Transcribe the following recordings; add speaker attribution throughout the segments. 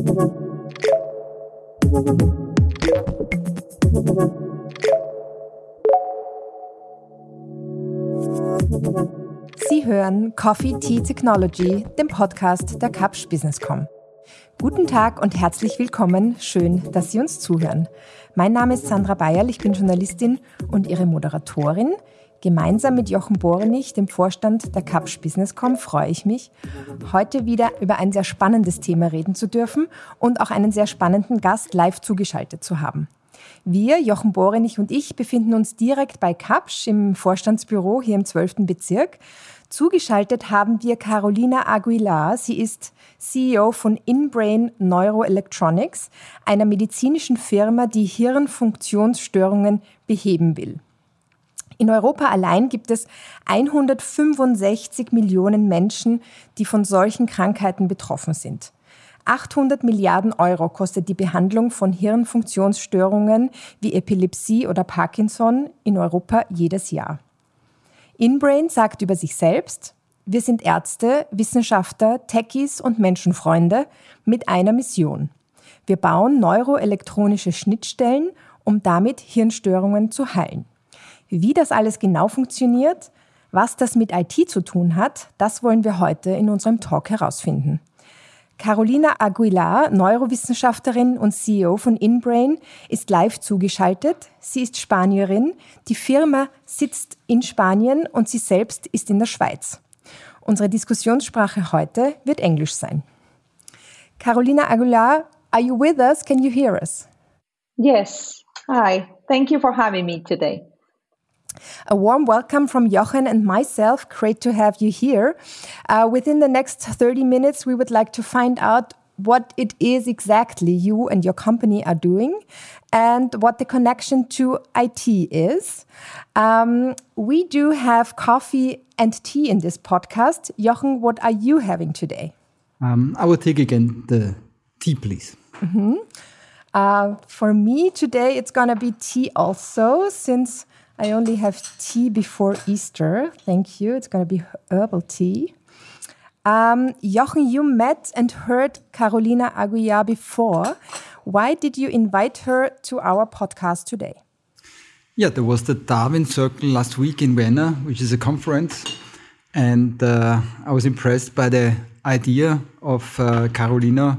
Speaker 1: Sie hören Coffee Tea Technology, dem Podcast der Capsch Businesscom. Guten Tag und herzlich willkommen. Schön, dass Sie uns zuhören. Mein Name ist Sandra Bayerl, ich bin Journalistin und Ihre Moderatorin. Gemeinsam mit Jochen Borenich, dem Vorstand der Capsch Businesscom, freue ich mich, heute wieder über ein sehr spannendes Thema reden zu dürfen und auch einen sehr spannenden Gast live zugeschaltet zu haben. Wir, Jochen Borenich und ich, befinden uns direkt bei Kapsch im Vorstandsbüro hier im 12. Bezirk. Zugeschaltet haben wir Carolina Aguilar. Sie ist CEO von InBrain Neuroelectronics, einer medizinischen Firma, die Hirnfunktionsstörungen beheben will. In Europa allein gibt es 165 Millionen Menschen, die von solchen Krankheiten betroffen sind. 800 Milliarden Euro kostet die Behandlung von Hirnfunktionsstörungen wie Epilepsie oder Parkinson in Europa jedes Jahr. InBrain sagt über sich selbst, wir sind Ärzte, Wissenschaftler, Techies und Menschenfreunde mit einer Mission. Wir bauen neuroelektronische Schnittstellen, um damit Hirnstörungen zu heilen. Wie das alles genau funktioniert, was das mit IT zu tun hat, das wollen wir heute in unserem Talk herausfinden. Carolina Aguilar, Neurowissenschaftlerin und CEO von InBrain, ist live zugeschaltet. Sie ist Spanierin. Die Firma sitzt in Spanien und sie selbst ist in der Schweiz. Unsere Diskussionssprache heute wird Englisch sein. Carolina Aguilar, are you with us? Can you hear us?
Speaker 2: Yes. Hi. Thank you for having me today.
Speaker 1: A warm welcome from Jochen and myself. Great to have you here. Uh, within the next 30 minutes, we would like to find out what it is exactly you and your company are doing and what the connection to IT is. Um, we do have coffee and tea in this podcast. Jochen, what are you having today?
Speaker 3: Um, I will take again the tea, please.
Speaker 1: Mm -hmm. uh, for me today, it's going to be tea also, since I only have tea before Easter. Thank you. It's going to be herbal tea. Um, Jochen, you met and heard Carolina Aguilar before. Why did you invite her to our podcast today?
Speaker 3: Yeah, there was the Darwin Circle last week in Vienna, which is a conference. And uh, I was impressed by the idea of uh, Carolina,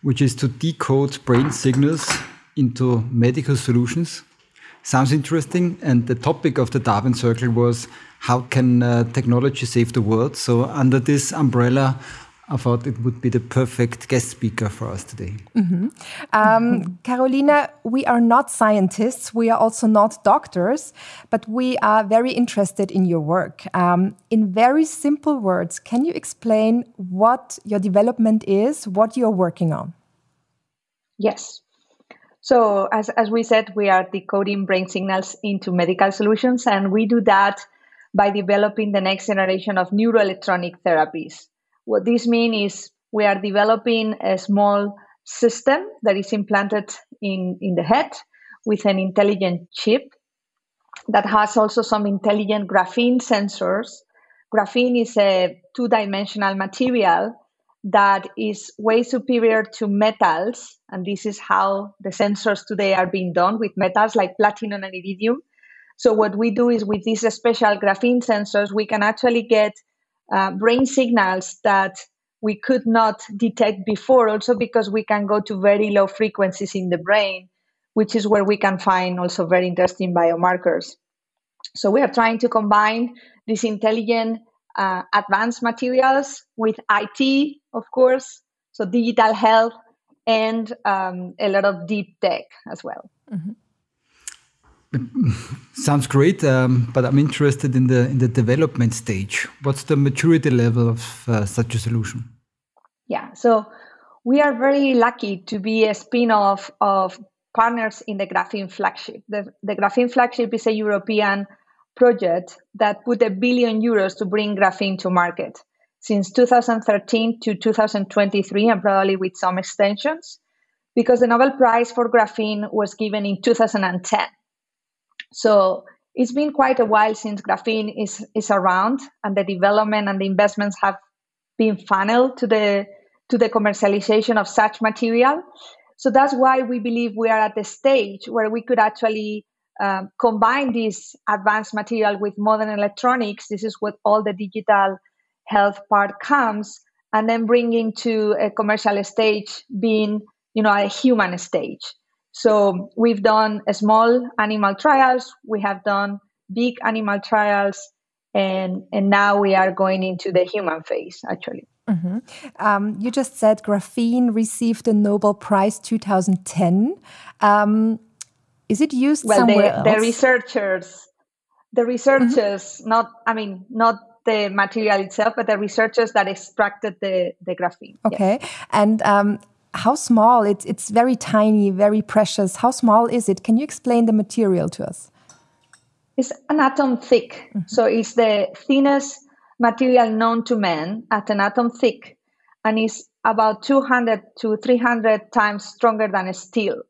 Speaker 3: which is to decode brain signals into medical solutions sounds interesting. And the topic of the Darwin Circle was how can uh, technology save the world? So under this umbrella, I thought it would be the perfect guest speaker for us today.
Speaker 1: Mm -hmm. um, Carolina, we are not scientists. We are also not doctors, but we are very interested in your work. Um, in very simple words, can you explain what your development is, what you're working on?
Speaker 2: Yes. So as, as we said, we are decoding brain signals into medical solutions, and we do that by developing the next generation of neuroelectronic therapies. What this means is we are developing a small system that is implanted in, in the head with an intelligent chip that has also some intelligent graphene sensors. Graphene is a two dimensional material that is way superior to metals. And this is how the sensors today are being done with metals like platinum and iridium. So, what we do is with these special graphene sensors, we can actually get uh, brain signals that we could not detect before, also because we can go to very low frequencies in the brain, which is where we can find also very interesting biomarkers. So, we are trying to combine this intelligent uh, advanced materials with IT, of course, so digital health and um, a lot of deep tech as well. Mm-hmm.
Speaker 3: Sounds great, um, but I'm interested in the in the development stage. What's the maturity level of uh, such a solution?
Speaker 2: Yeah, so we are very lucky to be a spin-off of partners in the Graphene flagship. The, the Graphene flagship is a European project that put a billion euros to bring graphene to market since 2013 to 2023, and probably with some extensions, because the Nobel Prize for graphene was given in 2010. So it's been quite a while since graphene is, is around, and the development and the investments have been funneled to the to the commercialization of such material. So that's why we believe we are at the stage where we could actually um, combine this advanced material with modern electronics. This is what all the digital health part comes, and then bringing to a commercial stage being, you know, a human stage. So we've done small animal trials, we have done big animal trials, and and now we are going into the human phase actually. Mm -hmm.
Speaker 1: um, you just said graphene received the Nobel Prize 2010. Um, is it used
Speaker 2: well,
Speaker 1: somewhere
Speaker 2: the,
Speaker 1: else?
Speaker 2: The researchers, the researchers, mm -hmm. not I mean not the material itself, but the researchers that extracted the the graphene.
Speaker 1: Okay, yes. and um, how small? It's it's very tiny, very precious. How small is it? Can you explain the material to us?
Speaker 2: It's an atom thick, mm -hmm. so it's the thinnest material known to man at an atom thick, and is about 200 to 300 times stronger than steel.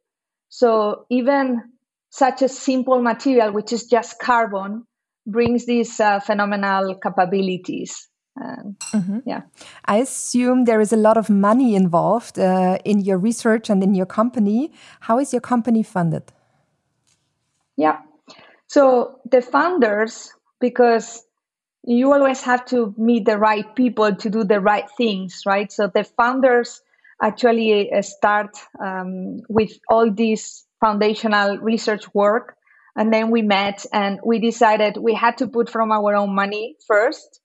Speaker 2: So even such a simple material, which is just carbon, brings these uh, phenomenal capabilities. Um, mm-hmm. Yeah,
Speaker 1: I assume there is a lot of money involved uh, in your research and in your company. How is your company funded?
Speaker 2: Yeah, so the founders, because you always have to meet the right people to do the right things, right? So the founders actually uh, start um, with all this foundational research work. And then we met and we decided we had to put from our own money first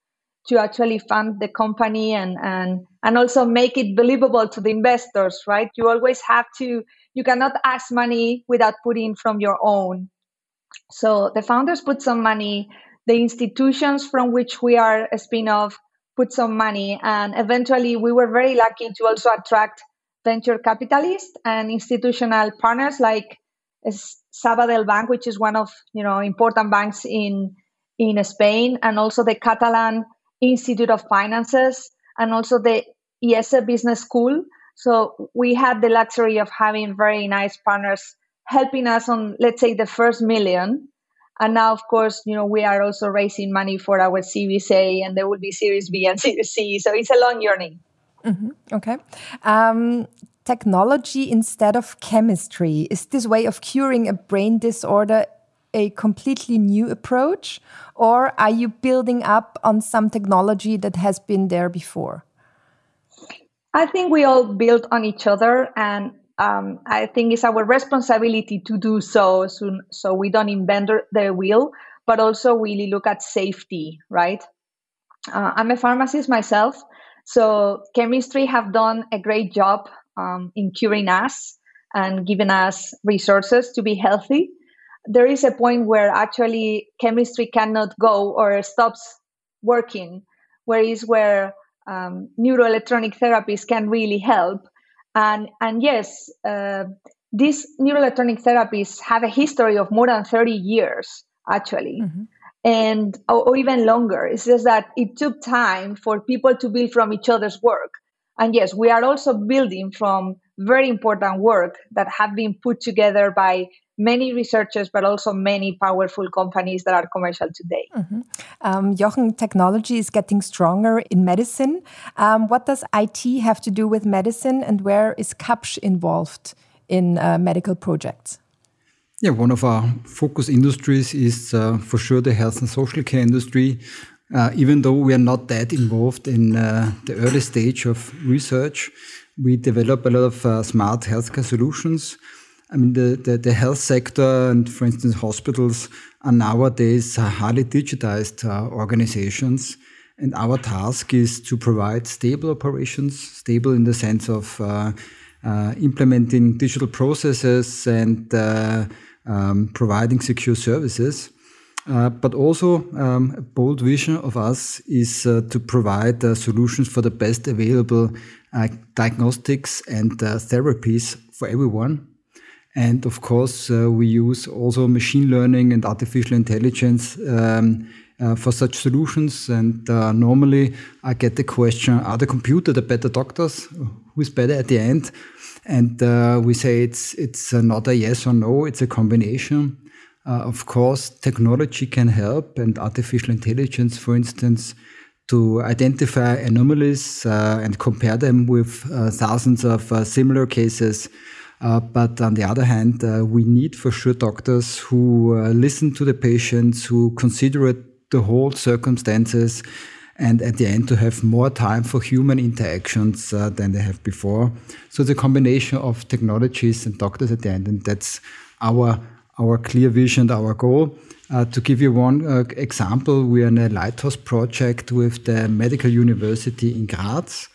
Speaker 2: to actually fund the company and, and, and also make it believable to the investors, right? You always have to, you cannot ask money without putting from your own. So the founders put some money, the institutions from which we are a spin off put some money. And eventually, we were very lucky to also attract venture capitalists and institutional partners like Sabadell Bank, which is one of you know important banks in in Spain, and also the Catalan Institute of Finances, and also the IESE Business School. So we had the luxury of having very nice partners helping us on, let's say, the first million and now, of course, you know, we are also raising money for our Series A, and there will be Series B and Series C. So it's a long journey.
Speaker 1: Mm -hmm. Okay. Um, technology instead of chemistry. Is this way of curing a brain disorder a completely new approach, or are you building up on some technology that has been there before?
Speaker 2: I think we all build on each other, and um, I think it's our responsibility to do so, so, so we don't invent the wheel, but also really look at safety, right? Uh, I'm a pharmacist myself, so chemistry have done a great job um, in curing us and giving us resources to be healthy. There is a point where actually chemistry cannot go or stops working, whereas where um, neuroelectronic therapies can really help and, and yes, uh, these neuroelectronic therapies have a history of more than 30 years, actually. Mm-hmm. And or, or even longer. It's just that it took time for people to build from each other's work. And yes, we are also building from very important work that have been put together by many researchers, but also many powerful companies that are commercial today. Mm -hmm.
Speaker 1: um, Jochen, technology is getting stronger in medicine. Um, what does IT have to do with medicine, and where is Kapsch involved in uh, medical projects?
Speaker 3: Yeah, one of our focus industries is uh, for sure the health and social care industry. Uh, even though we are not that involved in uh, the early stage of research, we develop a lot of uh, smart healthcare solutions I mean, the, the, the, health sector and, for instance, hospitals are nowadays highly digitized uh, organizations. And our task is to provide stable operations, stable in the sense of uh, uh, implementing digital processes and uh, um, providing secure services. Uh, but also, um, a bold vision of us is uh, to provide solutions for the best available diagnostics and therapies for everyone and of course, uh, we use also machine learning and artificial intelligence um, uh, for such solutions. And uh, normally I get the question, are the computer the better doctors? Who's better at the end? And uh, we say it's, it's not a yes or no, it's a combination. Uh, of course, technology can help and artificial intelligence, for instance, to identify anomalies uh, and compare them with thousands of similar cases. Uh, but on the other hand, uh, we need for sure doctors who uh, listen to the patients, who consider the whole circumstances, and at the end to have more time for human interactions than they have before. So the combination of technologies and doctors at the end, and that's our our clear vision, and our goal. Uh, to give you one uh, example, we are in a lighthouse project with the Medical University in Graz,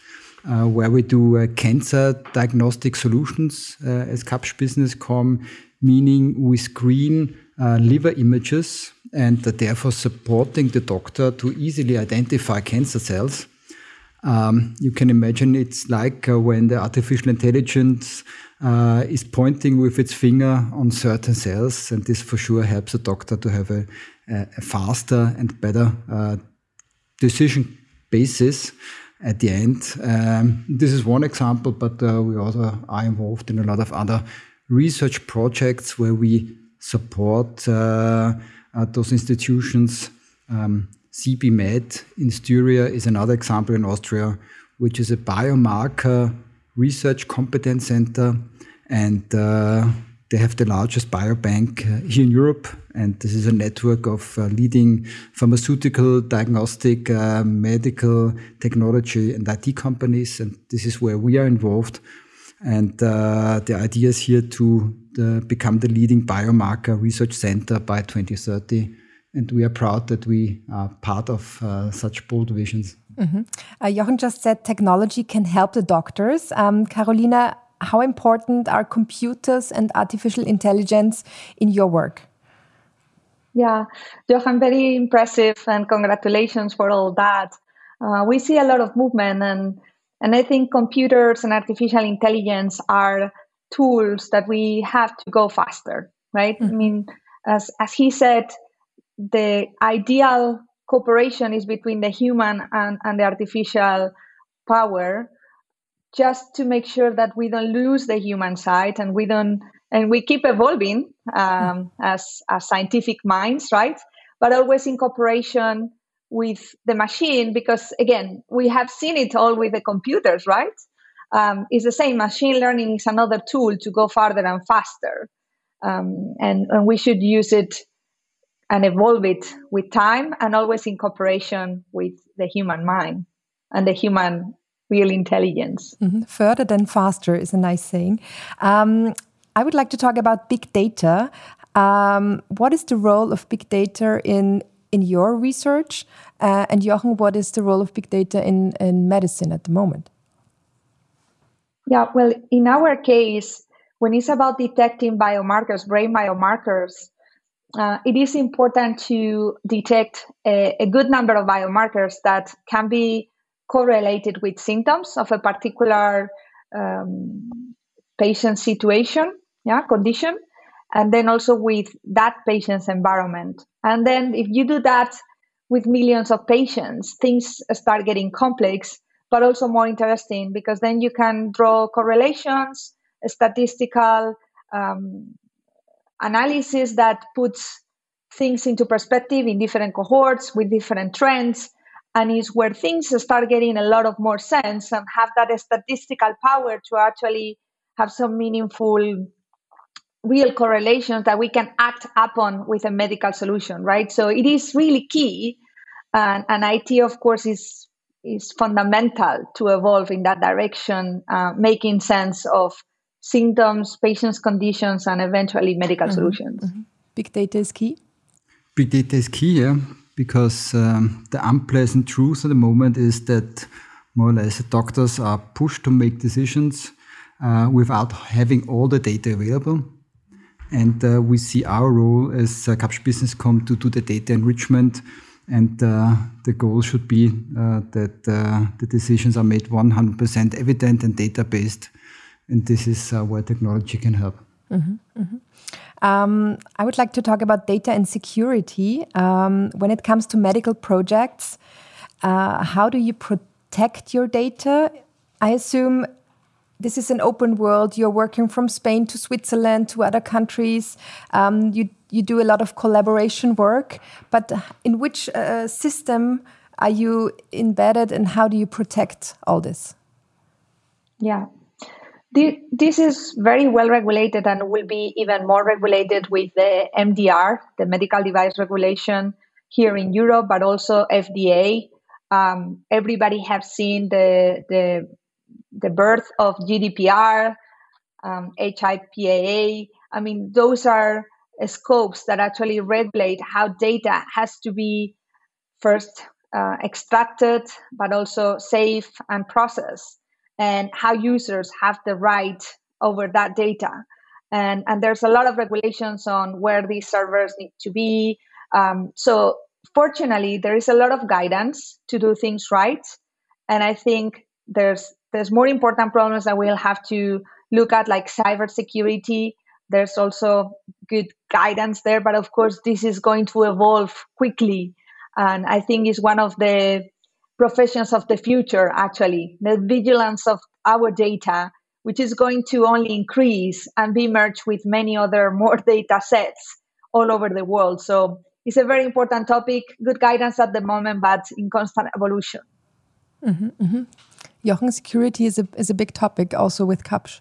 Speaker 3: uh, where we do uh, cancer diagnostic solutions uh, as Kapsch BusinessCom, meaning we screen uh, liver images and therefore supporting the doctor to easily identify cancer cells. Um, you can imagine it's like when the artificial intelligence uh, is pointing with its finger on certain cells, and this for sure helps a doctor to have a, a faster and better uh, decision basis at the end. Um, this is one example, but uh, we also are involved in a lot of other research projects where we support uh, uh, those institutions. Um, CB in Styria is another example in Austria, which is a biomarker research competence center, and uh, they have the largest biobank uh, here in Europe. And this is a network of uh, leading pharmaceutical, diagnostic, uh, medical technology, and IT companies. And this is where we are involved. And uh, the idea is here to uh, become the leading biomarker research center by 2030 and we are proud that we are part of such bold visions.
Speaker 1: Mm -hmm. Jochen just said technology can help the doctors. Um, Carolina, how important are computers and artificial intelligence in your work?
Speaker 2: Yeah, Jochen, very impressive, and congratulations for all that. Uh, we see a lot of movement, and and I think computers and artificial intelligence are tools that we have to go faster, right? Mm -hmm. I mean, as as he said, the ideal cooperation is between the human and, and the artificial power just to make sure that we don't lose the human side and we don't and we keep evolving um, as, as scientific minds right? But always in cooperation with the machine because again we have seen it all with the computers right? Um, it's the same. Machine learning is another tool to go farther and faster. Um, and, and we should use it and evolve it with time and always in cooperation with the human mind and the human real intelligence.
Speaker 1: Mm-hmm. Further than faster is a nice saying. Um, I would like to talk about big data. Um, what is the role of big data in in your research? Uh, and Jochen, what is the role of big data in, in medicine at the moment?
Speaker 2: Yeah, well, in our case, when it's about detecting biomarkers, brain biomarkers, uh, it is important to detect a, a, good number of biomarkers that can be correlated with symptoms of a particular um, patient situation, yeah, condition, and then also with that patient's environment. And then if you do that with millions of patients, things start getting complex, but also more interesting because then you can draw correlations, statistical um, analysis that puts things into perspective in different cohorts with different trends and is where things start getting a lot of more sense and have that statistical power to actually have some meaningful real correlations that we can act upon with a medical solution right so it is really key and, and it of course is is fundamental to evolve in that direction uh, making sense of symptoms, patients' conditions, and eventually medical mm-hmm. solutions. Mm-hmm.
Speaker 1: Big data is key.
Speaker 3: Big data is key, yeah, because um, the unpleasant truth at the moment is that more or less doctors are pushed to make decisions uh, without having all the data available. And uh, we see our role as uh, Kapsch BusinessCom to do the data enrichment. And uh, the goal should be uh, that uh, the decisions are made 100% evident and data based and this is uh, where technology can help. Mm -hmm, mm -hmm.
Speaker 1: Um, I would like to talk about data and security. Um, when it comes to medical projects, uh, how do you protect your data? I assume this is an open world. You're working from Spain to Switzerland to other countries. Um, you you do a lot of collaboration work, but in which uh, system are you embedded and how do you protect all this?
Speaker 2: Yeah. This is very well regulated and will be even more regulated with the MDR, the medical device regulation here in Europe, but also FDA. Um, everybody have seen the, the, the birth of GDPR, um, HIPAA. I mean, those are scopes that actually regulate how data has to be first uh, extracted, but also safe and processed, and how users have the right over that data. And, and there's a lot of regulations on where these servers need to be. Um, so, fortunately, there is a lot of guidance to do things right. And I think there's there's more important problems that we'll have to look at, like cybersecurity. There's also good guidance there, but of course, this is going to evolve quickly and I think is one of the professions of the future, actually, the vigilance of our data, which is going to only increase and be merged with many other more data sets all over the world. So it's a very important topic, good guidance at the moment, but in constant evolution.
Speaker 1: Mm-hmm, mm-hmm. Jochen, security is a, is a big topic also with Kapsch.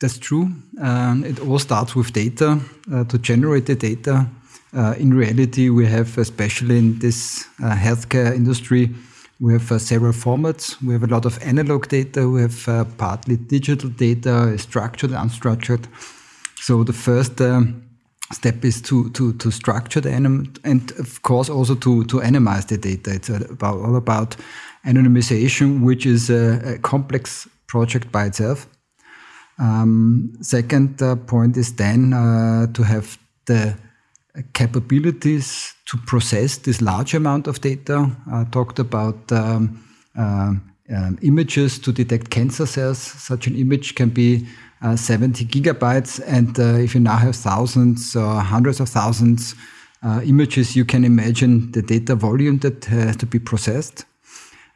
Speaker 3: That's true. Um, it all starts with data. Uh, to generate the data, uh, in reality, we have, especially in this uh, healthcare industry, we have uh, several formats. We have a lot of analog data. We have uh, partly digital data, structured, unstructured. So the first um, step is to to to structure the anim and of course also to to anonymize the data. It's about all about anonymization, which is a, a complex project by itself. Um, second uh, point is then uh, to have the capabilities to process this large amount of data. I talked about um, um, um, images to detect cancer cells. Such an image can be uh, 70 gigabytes. And uh, if you now have thousands or hundreds of thousands uh, images, you can imagine the data volume that has to be processed.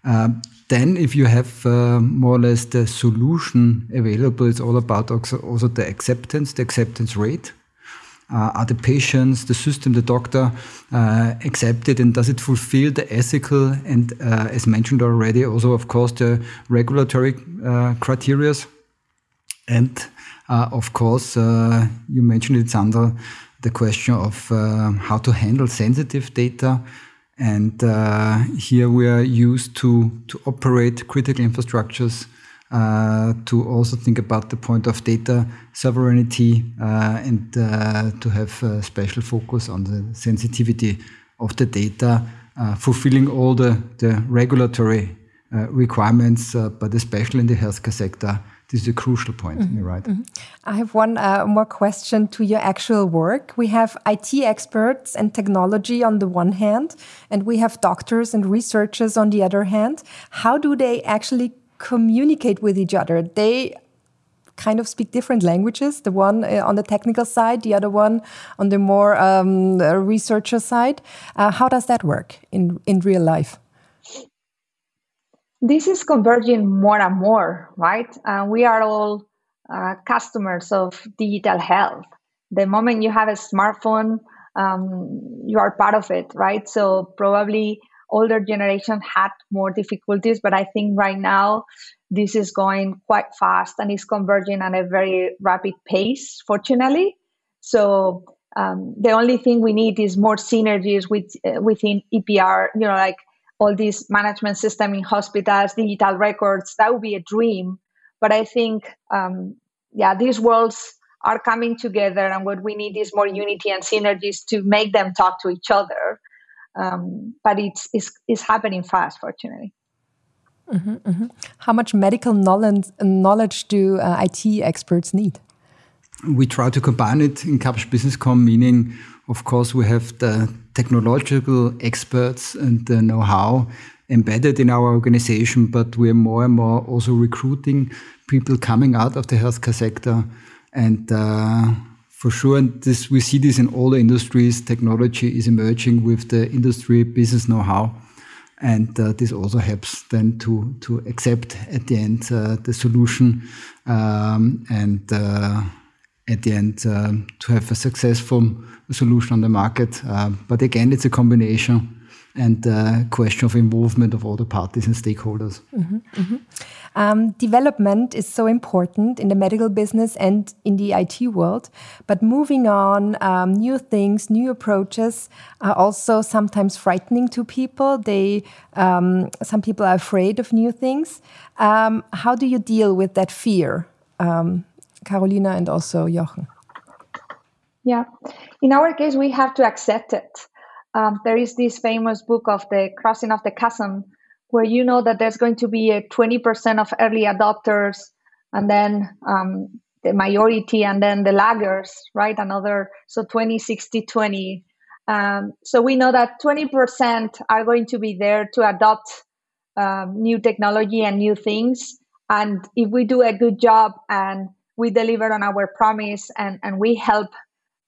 Speaker 3: Uh, then, if you have uh, more or less the solution available, it's all about also the acceptance, the acceptance rate. Uh, are the patients, the system, the doctor uh, accepted, and does it fulfill the ethical and, uh, as mentioned already, also of course the regulatory criteria? And of course, you mentioned it, Sandra, the question of how to handle sensitive data. And uh, here we are used to, to operate critical infrastructures uh, to also think about the point of data sovereignty uh, and uh, to have a special focus on the sensitivity of the data, uh, fulfilling all the, the regulatory uh, requirements, but especially in the healthcare sector. This is a crucial point, mm -hmm. right? Mm -hmm.
Speaker 1: I have one more question to your actual work. We have IT experts and technology on the one hand, and we have doctors and researchers on the other hand. How do they actually communicate with each other. They kind of speak different languages. The one uh, on the technical side, the other one on the more um, researcher side. Uh, how does that work in in real life?
Speaker 2: This is converging more and more, right? Uh, we are all uh, customers of digital health. The moment you have a smartphone, um, you are part of it, right? So probably older generation had more difficulties, but I think right now this is going quite fast and is converging at a very rapid pace, fortunately. So um, the only thing we need is more synergies with uh, within EPR, you know, like all these management system in hospitals, digital records. That would be a dream. But I think, um, yeah, these worlds are coming together, and what we need is more unity and synergies to make them talk to each other um, but it's, it's, it's happening fast, fortunately.
Speaker 1: Mm -hmm, mm -hmm. How much medical knowledge, knowledge do uh, IT experts need?
Speaker 3: We try to combine it in Kapsch Businesscom, meaning, of course, we have the technological experts and the know how embedded in our organization, but we're more and more also recruiting people coming out of the healthcare sector and uh, for sure, and this we see this in all the industries. Technology is emerging with the industry business know-how, and uh, this also helps then to to accept at the end uh, the solution, um, and uh, at the end uh, to have a successful solution on the market. Uh, but again, it's a combination and uh, question of involvement of all the parties and stakeholders.
Speaker 1: Mm -hmm, mm -hmm. Um, development is so important in the medical business and in the IT world, but moving on, um, new things, new approaches are also sometimes frightening to people. They, um, some people are afraid of new things. Um, how do you deal with that fear, um, Carolina and also Jochen?
Speaker 2: Yeah, in our case, we have to accept it. Um, there is this famous book of the crossing of the chasm where you know that there's going to be a 20% of early adopters and then um, the majority and then the laggers, right? Another, so 20, 60, 20. Um, so we know that 20% are going to be there to adopt um, new technology and new things. And if we do a good job and we deliver on our promise and, and we help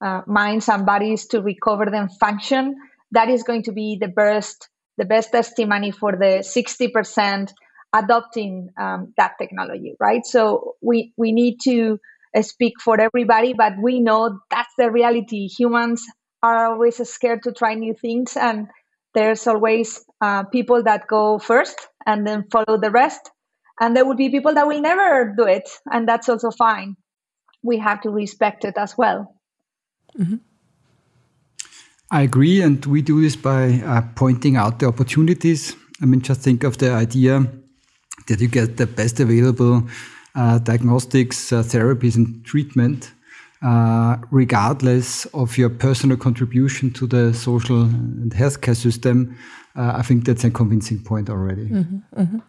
Speaker 2: uh, minds and bodies to recover them function, that is going to be the best the best testimony for the 60% adopting um, that technology, right? So we, we need to uh, speak for everybody, but we know that's the reality. Humans are always scared to try new things, and there's always uh, people that go first and then follow the rest. And there will be people that will never do it, and that's also fine. We have to respect it as well. Mm-hmm.
Speaker 3: I agree, and we do this by uh, pointing out the opportunities. I mean, just think of the idea that you get the best available uh, diagnostics, uh, therapies, and treatment, uh, regardless of your personal contribution to the social and healthcare system uh, I think that's a convincing point already. Mm -hmm,
Speaker 1: mm -hmm.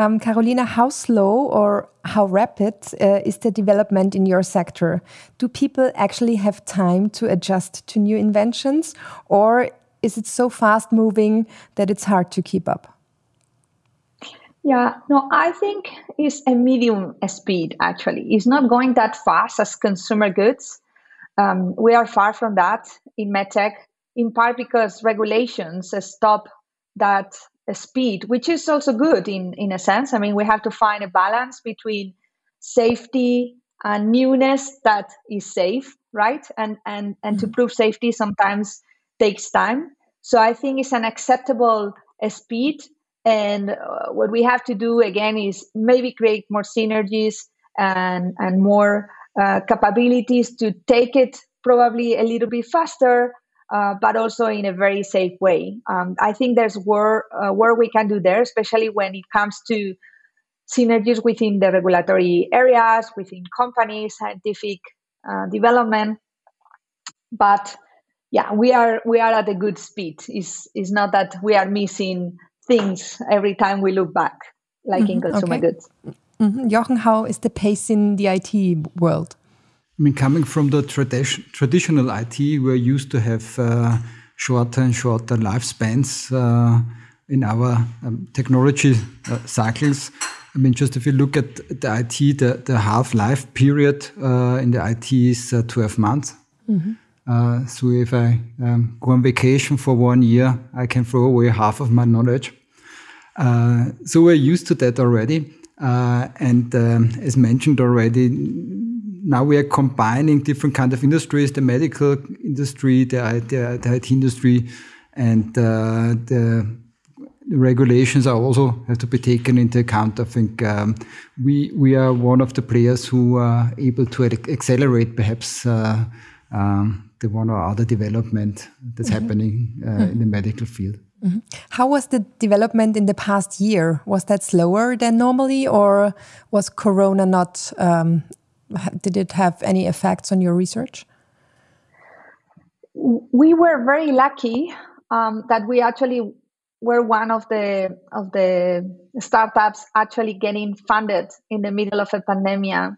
Speaker 1: Um, Carolina, how slow or how rapid uh, is the development in your sector? Do people actually have time to adjust to new inventions, or is it so fast moving that it's hard to keep up?
Speaker 2: Yeah, no, I think it's a medium speed actually. It's not going that fast as consumer goods. Um, we are far from that in medtech, in part because regulations stop that speed, which is also good in, in a sense. I mean, we have to find a balance between safety and newness that is safe, right? And and and to mm-hmm. prove safety sometimes takes time. So I think it's an acceptable uh, speed. And uh, what we have to do again is maybe create more synergies and and more uh, capabilities to take it probably a little bit faster uh, but also in a very safe way. Um, I think there's work, uh, work we can do there, especially when it comes to synergies within the regulatory areas, within companies, scientific uh, development. But yeah, we are we are at a good speed. It's, it's not that we are missing things every time we look back, like mm-hmm, in consumer okay. goods.
Speaker 1: Mm-hmm. Jochen, how is the pace in the IT world?
Speaker 3: I mean, coming from the tradi- traditional IT, we're used to have uh, shorter and shorter lifespans uh, in our um, technology uh, cycles. I mean, just if you look at the IT, the, the half life period uh, in the IT is uh, 12 months. Mm-hmm. so if I um, go on vacation for one year, I can throw away half of my knowledge. so we're used to that already. and um, as mentioned already, now we are combining different kind of industries, the medical industry, the, the, the IT industry, and uh, the, regulations are also have to be taken into account. I think um, we we are one of the players who are able to accelerate perhaps uh, um, the one or other development that's mm -hmm. happening uh, mm -hmm. in the medical field. Mm -hmm.
Speaker 1: How was the development in the past year? Was that slower than normally, or was Corona not um, did it have any effects on your research?
Speaker 2: We were very lucky um, that we actually were one of the of the startups actually getting funded in the middle of a pandemic,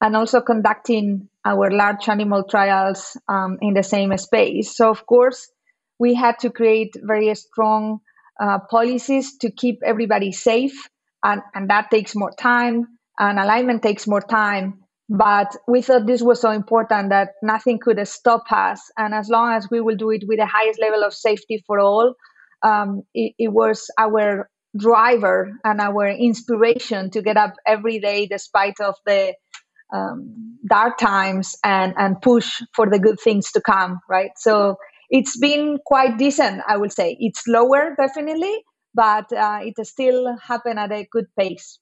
Speaker 2: and also conducting our large animal trials um, in the same space. So of course, we had to create very strong uh, policies to keep everybody safe, and, and that takes more time, and alignment takes more time. But we thought this was so important that nothing could stop us. And as long as we will do it with the highest level of safety for all, um, it, it was our driver and our inspiration to get up every day despite of the um, dark times and and push for the good things to come right so it's been quite decent, I would say. It's slower, definitely, but uh, it still happened at a good pace.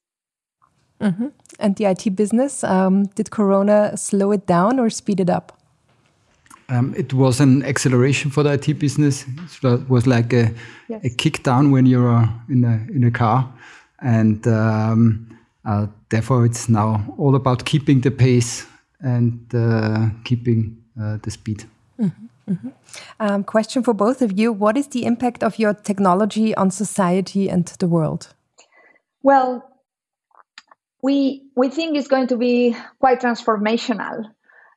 Speaker 1: Mm-hmm. And the IT business, um, did Corona slow it down or speed it up?
Speaker 3: Um, it was an acceleration for the IT business. It was like a, yes. a kick down when you're in a in a car, and um, uh, therefore it's now all about keeping the pace and uh, keeping uh, the speed. Mm -hmm. Mm -hmm.
Speaker 1: Um, question for both of you: What is the impact of your technology on society and the world?
Speaker 2: Well, we we think it's going to be quite transformational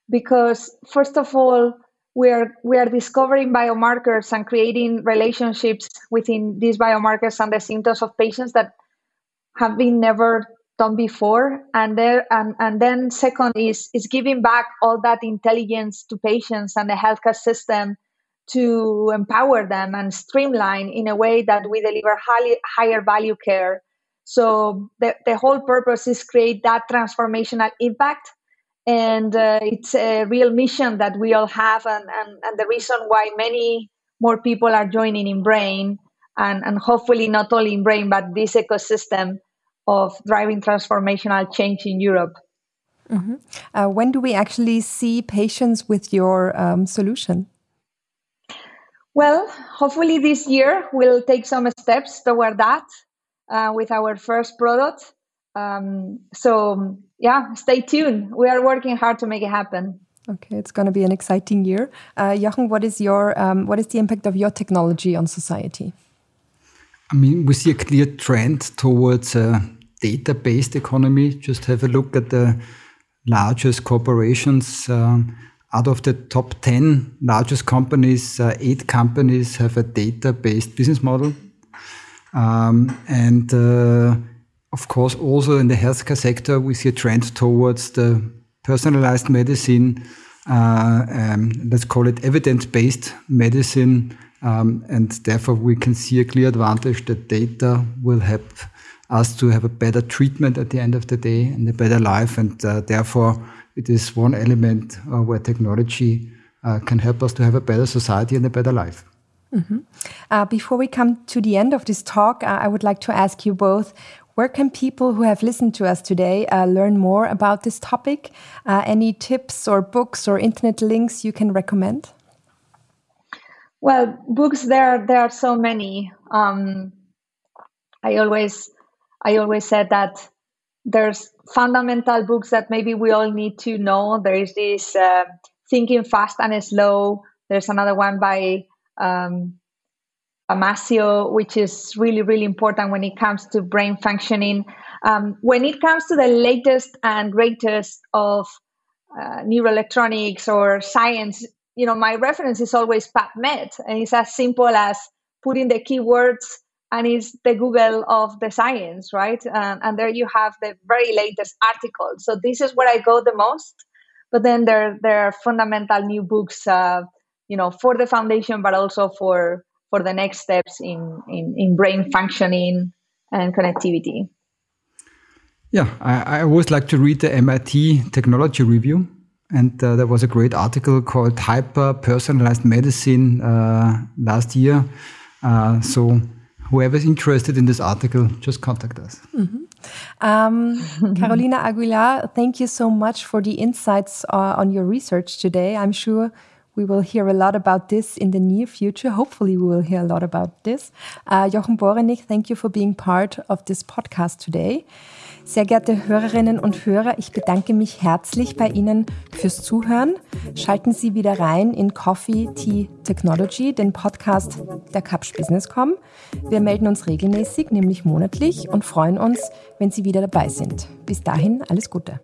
Speaker 2: because first of all we are we are discovering biomarkers and creating relationships within these biomarkers and the symptoms of patients that have been never done before. And there and, and then second is is giving back all that intelligence to patients and the healthcare system to empower them and streamline in a way that we deliver highly, higher value care so the, the whole purpose is create that transformational impact and uh, it's a real mission that we all have and, and, and the reason why many more people are joining InBrain and, and hopefully not only InBrain but this ecosystem of driving transformational change in Europe.
Speaker 1: Mm -hmm. uh, when do we actually see patients with your um, solution?
Speaker 2: Well, hopefully this year we'll take some steps toward that uh, with our first product. Um, so yeah, stay tuned. We are working hard to make it happen.
Speaker 1: Okay, it's going to be an exciting year. Uh, Jochen, what is your um, what is the impact of your technology on society?
Speaker 3: I mean, we see a clear trend towards uh, data-based economy. Just have a look at the largest corporations. Um, out of the top 10 largest companies, uh, eight companies have a data-based business model. Um, and uh, of course, also in the healthcare sector, we see a trend towards the personalized medicine. Uh, um, let's call it evidence-based medicine. Um, and therefore, we can see a clear advantage that data will help us to have a better treatment at the end of the day and a better life. And uh, therefore, it is one element uh, where technology uh, can help us to have a better society and a better life.
Speaker 1: Mm -hmm. uh, before we come to the end of this talk, uh, I would like to ask you both where can people who have listened to us today uh, learn more about this topic? any tips or books or internet links you can recommend?
Speaker 2: Well, books there there are so many. Um, I always I always said that there's fundamental books that maybe we all need to know. There is this uh, Thinking Fast and Slow. There's another one by um, Damasio, which is really, really important when it comes to brain functioning. Um, when it comes to the latest and greatest of uh, neuroelectronics or science, you know, my reference is always PubMed, and it's as simple as putting the keywords and it's the Google of the science, right? And, and there you have the very latest article. So this is where I go the most. But then there there are fundamental new books, uh, you know, for the foundation, but also for for the next steps in in, in brain functioning and connectivity.
Speaker 3: Yeah, I, I always like to read the MIT Technology Review. And uh, there was a great article called Hyper Personalized Medicine uh, last year. Uh, so whoever's interested in this article, just contact us. Mm -hmm.
Speaker 1: um, Carolina Aguilar, thank you so much for the insights uh, on your research today. I'm sure we will hear a lot about this in the near future. Hopefully, we will hear a lot about this. Uh, Jochen Borenich, thank you for being part of this podcast today. Sehr geehrte Hörerinnen und Hörer, ich bedanke mich herzlich bei Ihnen fürs Zuhören. Schalten Sie wieder rein in Coffee Tea Technology, den Podcast der Capsch Business.com. Wir melden uns regelmäßig, nämlich monatlich, und freuen uns, wenn Sie wieder dabei sind. Bis dahin alles Gute.